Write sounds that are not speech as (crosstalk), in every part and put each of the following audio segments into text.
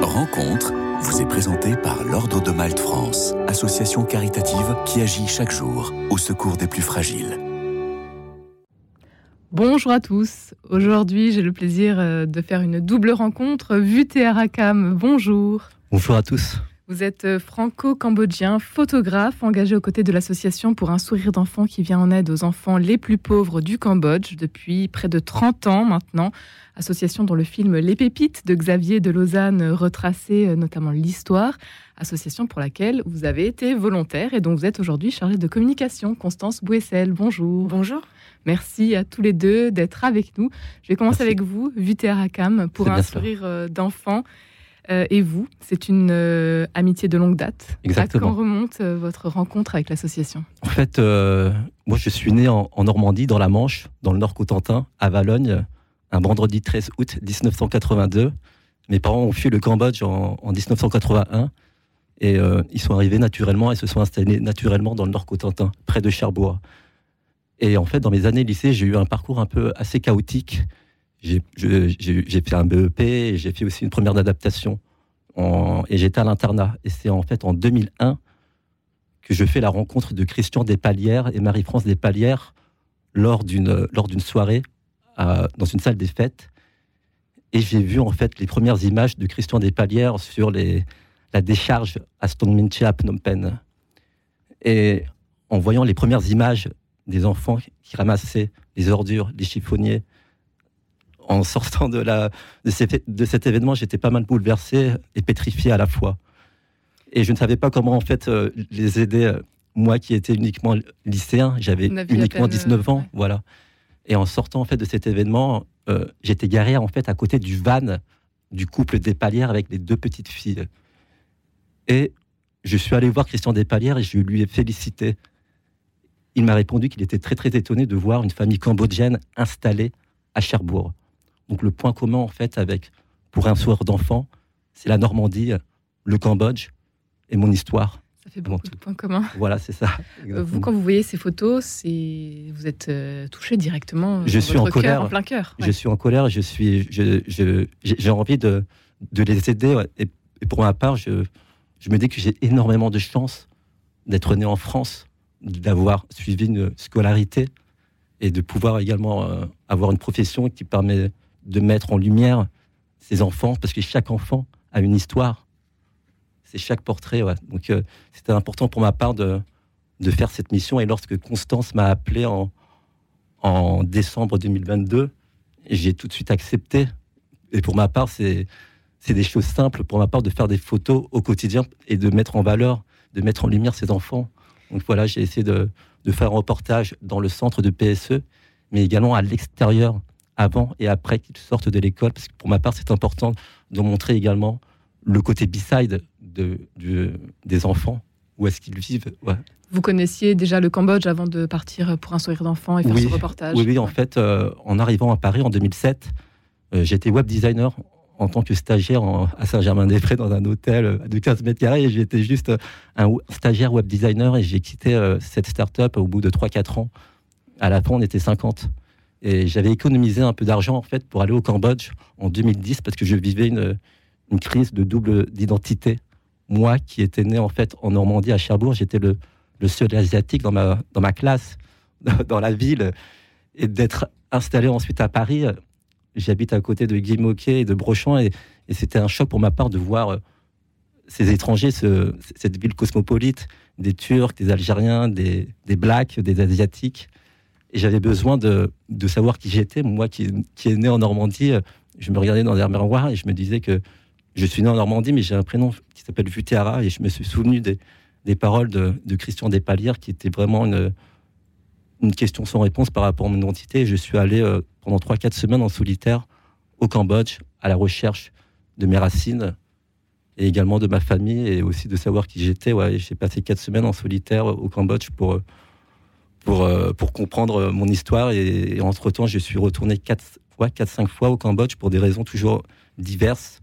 Rencontre vous est présentée par l'Ordre de Malte France, association caritative qui agit chaque jour au secours des plus fragiles. Bonjour à tous. Aujourd'hui, j'ai le plaisir euh, de faire une double rencontre. Arakam, bonjour. Bonjour à tous. Vous êtes euh, franco-cambodgien, photographe, engagé aux côtés de l'association pour un sourire d'enfant qui vient en aide aux enfants les plus pauvres du Cambodge depuis près de 30 ans maintenant. Association dont le film Les Pépites de Xavier de Lausanne retraçait euh, notamment l'histoire. Association pour laquelle vous avez été volontaire et dont vous êtes aujourd'hui chargée de communication. Constance Bouessel, bonjour. Bonjour. Merci à tous les deux d'être avec nous. Je vais commencer avec vous, Vité Arakam, pour un sourire euh, d'enfant. Euh, et vous, c'est une euh, amitié de longue date. Exactement. À quand remonte euh, votre rencontre avec l'association? En fait, moi, je suis né en, Normandie, dans la Manche, dans le Nord-Cotentin, à Valogne, un vendredi 13 août 1982. Mes parents ont fui le Cambodge en, 1981 et ils sont arrivés naturellement et se sont installés naturellement dans le Nord-Cotentin, près de Cherbourg. Et en fait, dans mes années lycée, j'ai eu un parcours un peu assez chaotique j'ai fait un BEP j'ai fait aussi une première d'adaptation. Et j'étais à l'internat. Et c'est en fait en 2001 que je fais la rencontre de Christian Despalières et Marie-France Despalières lors d'une soirée dans une salle des fêtes. Et j'ai vu en fait les premières images de Christian Despalières sur la décharge à Stonminche à Phnom Penh. Et en voyant les premières images des enfants qui ramassaient les ordures, les chiffonniers, en sortant de, la, de, cet événement, j'étais pas mal bouleversé et pétrifié à la fois. Et je ne savais pas comment en fait euh, les aider. Euh, moi qui étais uniquement lycéen, j'avais uniquement 19 ans, voilà. Et en sortant en fait de cet événement, euh, j'étais garé en fait à côté du van du couple des Palières avec les deux petites filles. Et je suis allé voir Christian Despalières et je lui ai félicité. Il m'a répondu qu'il était très très étonné de voir une famille cambodgienne installée à Cherbourg. Donc le point commun en fait avec pour un soir d'enfant, c'est la Normandie, le Cambodge et mon histoire. Ça fait beaucoup de points communs. Voilà, c'est ça. Euh, vous, quand vous voyez ces photos, c'est vous êtes euh, touché directement. Je suis en colère, en plein cœur. Je suis en colère. Je suis, j'ai envie de, de les aider. Et, pour ma part, je, je me dis que j'ai énormément de chance d'être né en France, d'avoir suivi une scolarité et de pouvoir également euh, avoir une profession qui permet de mettre en lumière ces enfants, parce que chaque enfant a une histoire. C'est chaque portrait. Donc euh, c'était important pour ma part de, de faire cette mission. Et lorsque Constance m'a appelé en, en décembre 2022, j'ai tout de suite accepté. Et pour ma part, c'est des choses simples pour ma part de faire des photos au quotidien et de mettre en valeur, de mettre en lumière ces enfants. Donc voilà, j'ai essayé de, de, faire un reportage dans le centre de PSE, mais également à l'extérieur avant et après qu'ils sortent de l'école, parce que pour ma part, c'est important de montrer également le côté b-side de, des enfants, où est-ce qu'ils vivent. Vous connaissiez déjà le Cambodge avant de partir pour un sourire d'enfant et faire ce reportage Oui, oui en fait, euh, en arrivant à Paris en 2007, euh, j'étais web designer en tant que stagiaire à Saint-Germain-des-Prés dans un hôtel de 15 mètres carrés j'étais juste un stagiaire web designer et j'ai quitté euh, cette start-up au bout de 3-4 ans. À la fin, on était 50. Et j'avais économisé un peu d'argent en fait pour aller au Cambodge en 2010 parce que je vivais une, crise de double d'identité. Moi qui étais né en fait en Normandie à Cherbourg, j'étais le, seul asiatique dans ma, classe, (laughs) dans la ville. Et d'être installé ensuite à Paris, j'habite à côté de Guy et de Brochamp et, c'était un choc pour ma part de voir euh, ces étrangers, ce, cette ville cosmopolite, des Turcs, des Algériens, des Blacks, des Asiatiques et j'avais besoin de, de, savoir qui j'étais. Moi qui, qui est né en Normandie, je me regardais dans les miroirs et je me disais que je suis né en Normandie, mais j'ai un prénom qui s'appelle Vutéara et je me suis souvenu des, des paroles de, Christian Despalières qui était vraiment une, une question sans réponse par rapport à mon identité. je suis allé euh, pendant 3-4 semaines en solitaire au Cambodge à la recherche de mes racines et également de ma famille et aussi de savoir qui j'étais. Ouais, j'ai passé 4 semaines en solitaire au Cambodge pour euh, pour, euh, pour comprendre mon histoire. Et, entre-temps, je suis retourné 4 fois, 4-5 fois au Cambodge pour des raisons toujours diverses,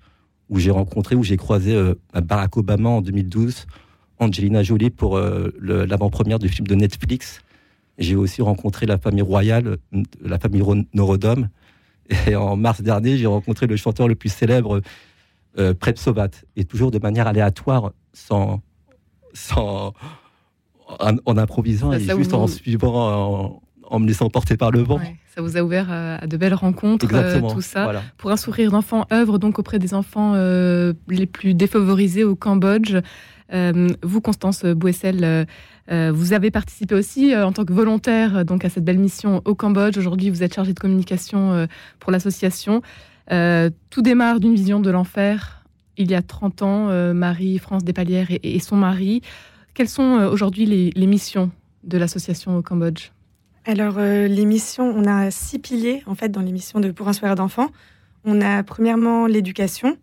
où j'ai rencontré, où j'ai croisé euh, Barack Obama en 2012, Angelina Jolie pour euh, l'avant-première du film de Netflix. J'ai aussi rencontré la famille royale, la famille Norodom. Et en mars dernier, j'ai rencontré le chanteur le plus célèbre euh, de Sovat, et toujours de manière aléatoire, sans, sans, en, improvisant et juste en suivant, en, me laissant porter par le vent. ça vous a ouvert à, de belles rencontres, tout ça. Pour un sourire d'enfant, œuvre donc auprès des enfants les plus défavorisés au Cambodge. vous, Constance Bouessel, euh, vous avez participé aussi euh, en tant que volontaire donc à cette belle mission au Cambodge. Aujourd'hui, vous êtes chargé de communication euh, pour l'association. tout démarre d'une vision de l'enfer. Il y a 30 ans, Marie-France Despalières et, et, son mari. Quelles sont aujourd'hui les, missions de l'association au Cambodge? Alors, les missions, on a six piliers en fait dans les missions de Pour un soir d'enfants. On a premièrement l'éducation,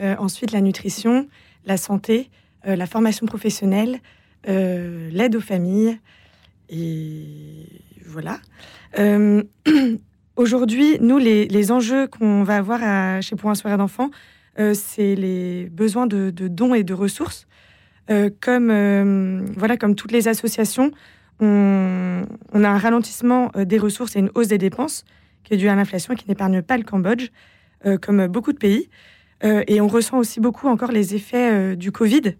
ensuite la nutrition, la santé, la formation professionnelle, euh, l'aide aux familles. Et voilà. Euh, (clears throat) aujourd'hui, nous, les, enjeux qu'on va avoir chez Pour un soirée d'enfants, euh, c'est les besoins de, dons et de ressources. Comme, voilà, comme toutes les associations, on, a un ralentissement des ressources et une hausse des dépenses qui est due à l'inflation et qui n'épargne pas le Cambodge, comme beaucoup de pays. et on ressent aussi beaucoup encore les effets du Covid,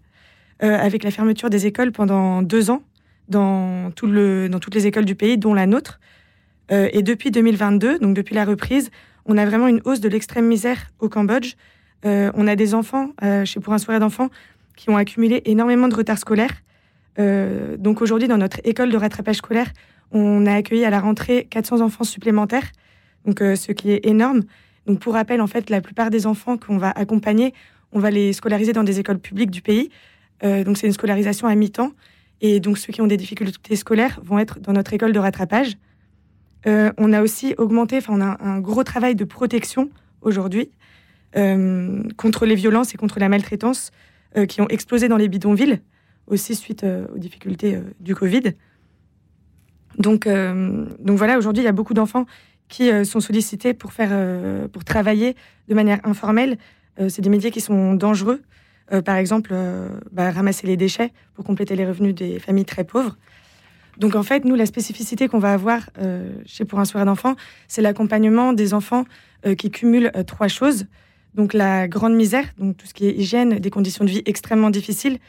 euh, avec la fermeture des écoles pendant deux ans dans, tout le, dans toutes les écoles du pays, dont la nôtre. Euh, et depuis 2022, donc depuis la reprise, on a vraiment une hausse de l'extrême misère au Cambodge. Euh, on a des enfants, chez Pour un soirée d'enfants, qui ont accumulé énormément de retard scolaire. donc aujourd'hui, dans notre école de rattrapage scolaire, on a accueilli à la rentrée 400 enfants supplémentaires, donc ce qui est énorme. Donc pour rappel, en fait, la plupart des enfants qu'on va accompagner, on va les scolariser dans des écoles publiques du pays. Euh, donc c'est une scolarisation à mi-temps. Et donc ceux qui ont des difficultés scolaires vont être dans notre école de rattrapage. Euh, on a aussi augmenté, enfin on a un gros travail de protection aujourd'hui euh, contre les violences et contre la maltraitance qui ont explosé dans les bidonvilles, aussi suite aux difficultés du Covid. Donc, donc voilà, aujourd'hui, il y a beaucoup d'enfants qui sont sollicités pour, faire, pour travailler de manière informelle. c'est des métiers qui sont dangereux. Euh, par exemple, euh, bah, ramasser les déchets pour compléter les revenus des familles très pauvres. Donc en fait, nous, la spécificité qu'on va avoir euh, chez Pour un soir d'enfant, c'est l'accompagnement des enfants qui cumulent trois choses. Donc la grande misère, donc tout ce qui est hygiène, des conditions de vie extrêmement difficiles,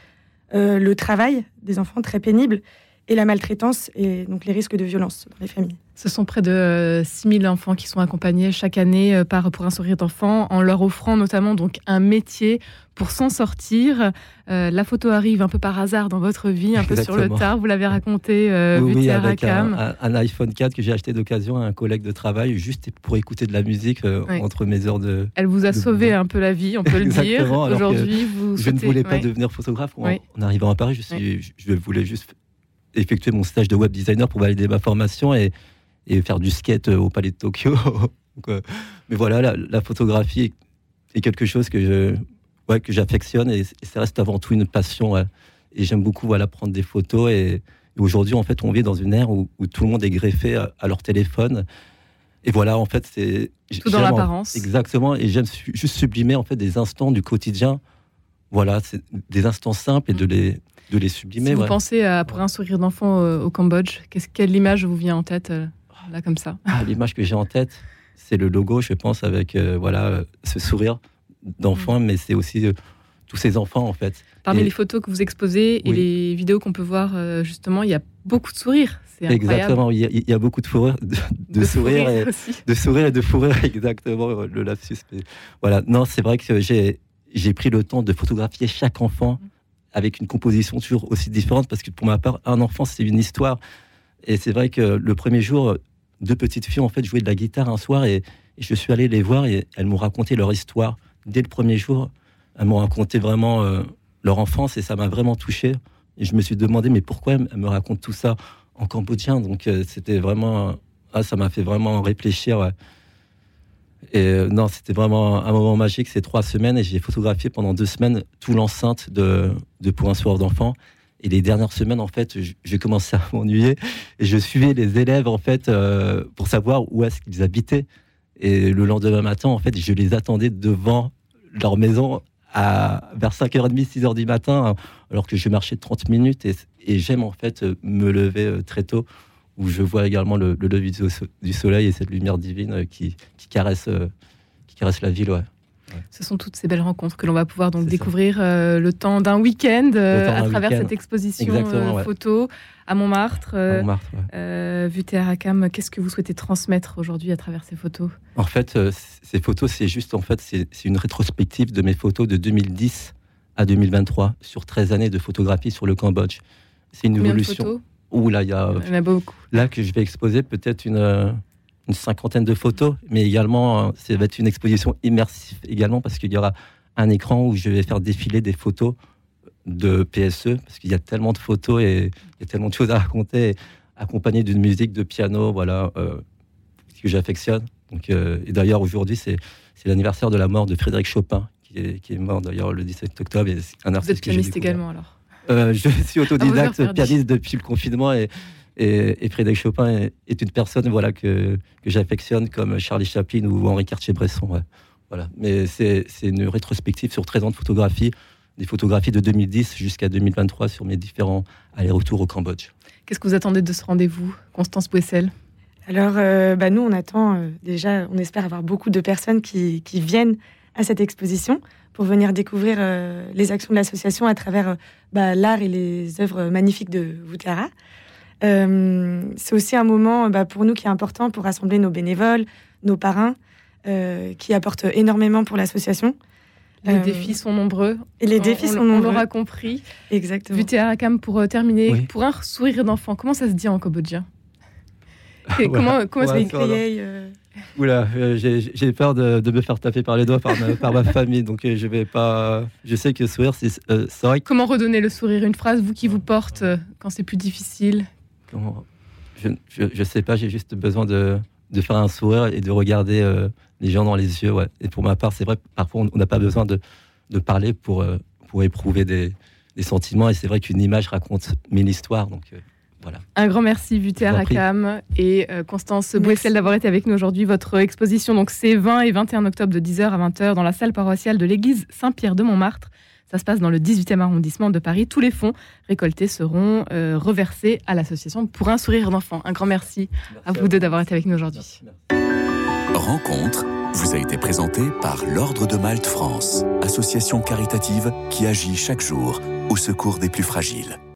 le travail des enfants très pénibles et la maltraitance et donc les risques de violence dans les familles. Ce sont près de 6000 enfants qui sont accompagnés chaque année euh, par Pour un sourire d'enfant, en leur offrant notamment donc un métier pour s'en sortir. Euh, la photo arrive un peu par hasard dans votre vie, un peu sur le tard. Vous l'avez raconté, euh, oui, avec un, un, iPhone 4 que j'ai acheté d'occasion à un collègue de travail, juste pour écouter de la musique entre mes heures de. Elle vous a sauvé un peu la vie, on peut le dire. Aujourd'hui, vous. Je ne voulais pas devenir photographe. En, en, arrivant à Paris, je, suis, je voulais juste effectuer mon stage de web designer pour valider ma formation et et faire du skate euh, au Palais de Tokyo. (laughs) Euh, mais voilà, la, photographie est, quelque chose que je, ouais, que j'affectionne et, ça reste avant tout une passion. Et j'aime beaucoup voilà prendre des photos et, aujourd'hui en fait on vit dans une ère où, tout le monde est greffé à, leur téléphone. Et voilà, en fait, c'est tout dans l'apparence. Exactement. Et j'aime juste sublimer en fait des instants du quotidien. Voilà, c'est des instants simples et de les de les sublimer. Si vous pensez à pour un sourire d'enfant euh, au Cambodge, quelle image vous vient en tête là, comme ça? Ah, L'image que j'ai en tête, c'est le logo, je pense, avec euh, voilà ce sourire d'enfant, mm. mais c'est aussi euh, tous ces enfants, en fait. Parmi les photos que vous exposez et les vidéos qu'on peut voir, euh, justement, il y a beaucoup de sourires. Exactement, il y, a, beaucoup de, fourrure, de, sourires, et, de sourires et de fourrure, (laughs) exactement, le lapsus. voilà, non, c'est vrai que j'ai j'ai pris le temps de photographier chaque enfant mm. Avec une composition toujours aussi différente parce que pour ma part, un enfant, c'est une histoire. Et c'est vrai que le premier jour, deux petites filles en fait jouaient de la guitare un soir et, je suis allé les voir et elles m'ont raconté leur histoire dès le premier jour. Elles m'ont raconté vraiment euh, leur enfance et ça m'a vraiment touché. Et je me suis demandé mais pourquoi elles me racontent tout ça en cambodgien? Donc euh, c'était vraiment ah, ça m'a fait vraiment réfléchir. Et euh, non, c'était vraiment un moment magique ces trois semaines et j'ai photographié pendant deux semaines tout l'enceinte de, Pour un soir d'enfant. Et les dernières semaines, en fait, j'ai commencé à m'ennuyer et je suivais les élèves, en fait, euh, pour savoir où est-ce qu'ils habitaient. Et le lendemain matin, en fait, je les attendais devant leur maison à, vers 5h30, 6h du matin, alors que je marchais 30 minutes. Et, j'aime, en fait, me lever euh, très tôt, où je vois également le, lever du soleil et cette lumière divine qui, caresse, qui caresse la ville, ouais. Ce sont toutes ces belles rencontres que l'on va pouvoir donc découvrir euh, le temps d'un week-end euh, à travers cette exposition euh, photo à Montmartre. à Montmartre ouais. qu'est-ce que vous souhaitez transmettre aujourd'hui à travers ces photos? En fait, ces photos, c'est juste en fait, c'est une rétrospective de mes photos de 2010 à 2023 sur 13 années de photographie sur le Cambodge. C'est une évolution. Ouh là, il y a, il y en a beaucoup. Là que je vais exposer peut-être une une cinquantaine de photos, mais également, euh, ça va être une exposition immersive également parce qu'il y aura un écran où je vais faire défiler des photos de PSE parce qu'il y a tellement de photos et il y a tellement de choses à raconter, accompagnées d'une musique de piano, voilà, euh, que j'affectionne. Donc, euh, et d'ailleurs, aujourd'hui, c'est, c'est l'anniversaire de la mort de Frédéric Chopin, qui est, qui est mort d'ailleurs le 17 octobre. Et un Vous êtes pianiste également alors Je (laughs) suis autodidacte, pianiste depuis le confinement et et, Frédéric Chopin est, une personne voilà, que, que j'affectionne comme Charlie Chaplin ou Henri Cartier-Bresson. Voilà. Mais c'est une rétrospective sur 13 ans de photographie, des photographies de 2010 jusqu'à 2023 sur mes différents allers-retours au Cambodge. Qu'est-ce que vous attendez de ce rendez-vous, Constance Bouessel Alors, euh, bah nous, on attend euh, déjà, on espère avoir beaucoup de personnes qui, qui, viennent à cette exposition pour venir découvrir euh, les actions de l'association à travers bah, l'art et les œuvres magnifiques de Woutlara. Euh, c'est aussi un moment bah, pour nous qui est important pour rassembler nos bénévoles, nos parrains, euh, qui apportent énormément pour l'association. Les euh, défis sont nombreux. Et les défis sont nombreux. On l'aura compris. Exactement. Vutea Akam, pour terminer, pour un sourire d'enfant, comment ça se dit en cambodgien? Comment, (laughs) comment ouais, se Oula, j'ai peur de, de, me faire taper par les doigts par ma, par ma famille, donc je vais pas. Je sais que sourire, c'est vrai. Comment redonner le sourire? Une phrase, vous qui vous porte quand c'est plus difficile? Je, je, sais pas, j'ai juste besoin de, de, faire un sourire et de regarder euh, les gens dans les yeux. Ouais. Et pour ma part, c'est vrai, parfois on n'a pas besoin de, de parler pour, euh, pour éprouver des, des, sentiments. Et c'est vrai qu'une image raconte mille histoires. Donc, euh, voilà. Un grand merci, Vuter Rakam et Constance Bouessel d'avoir été avec nous aujourd'hui. Votre exposition, donc c'est 20 et 21 octobre de 10h à 20h dans la salle paroissiale de l'église Saint-Pierre de Montmartre. Ça se passe dans le 18e arrondissement de Paris. Tous les fonds récoltés seront euh, reversés à l'association pour un sourire d'enfant. Un grand merci, à vous deux d'avoir été avec nous aujourd'hui. Rencontre vous a été présentée par l'Ordre de Malte France, association caritative qui agit chaque jour au secours des plus fragiles.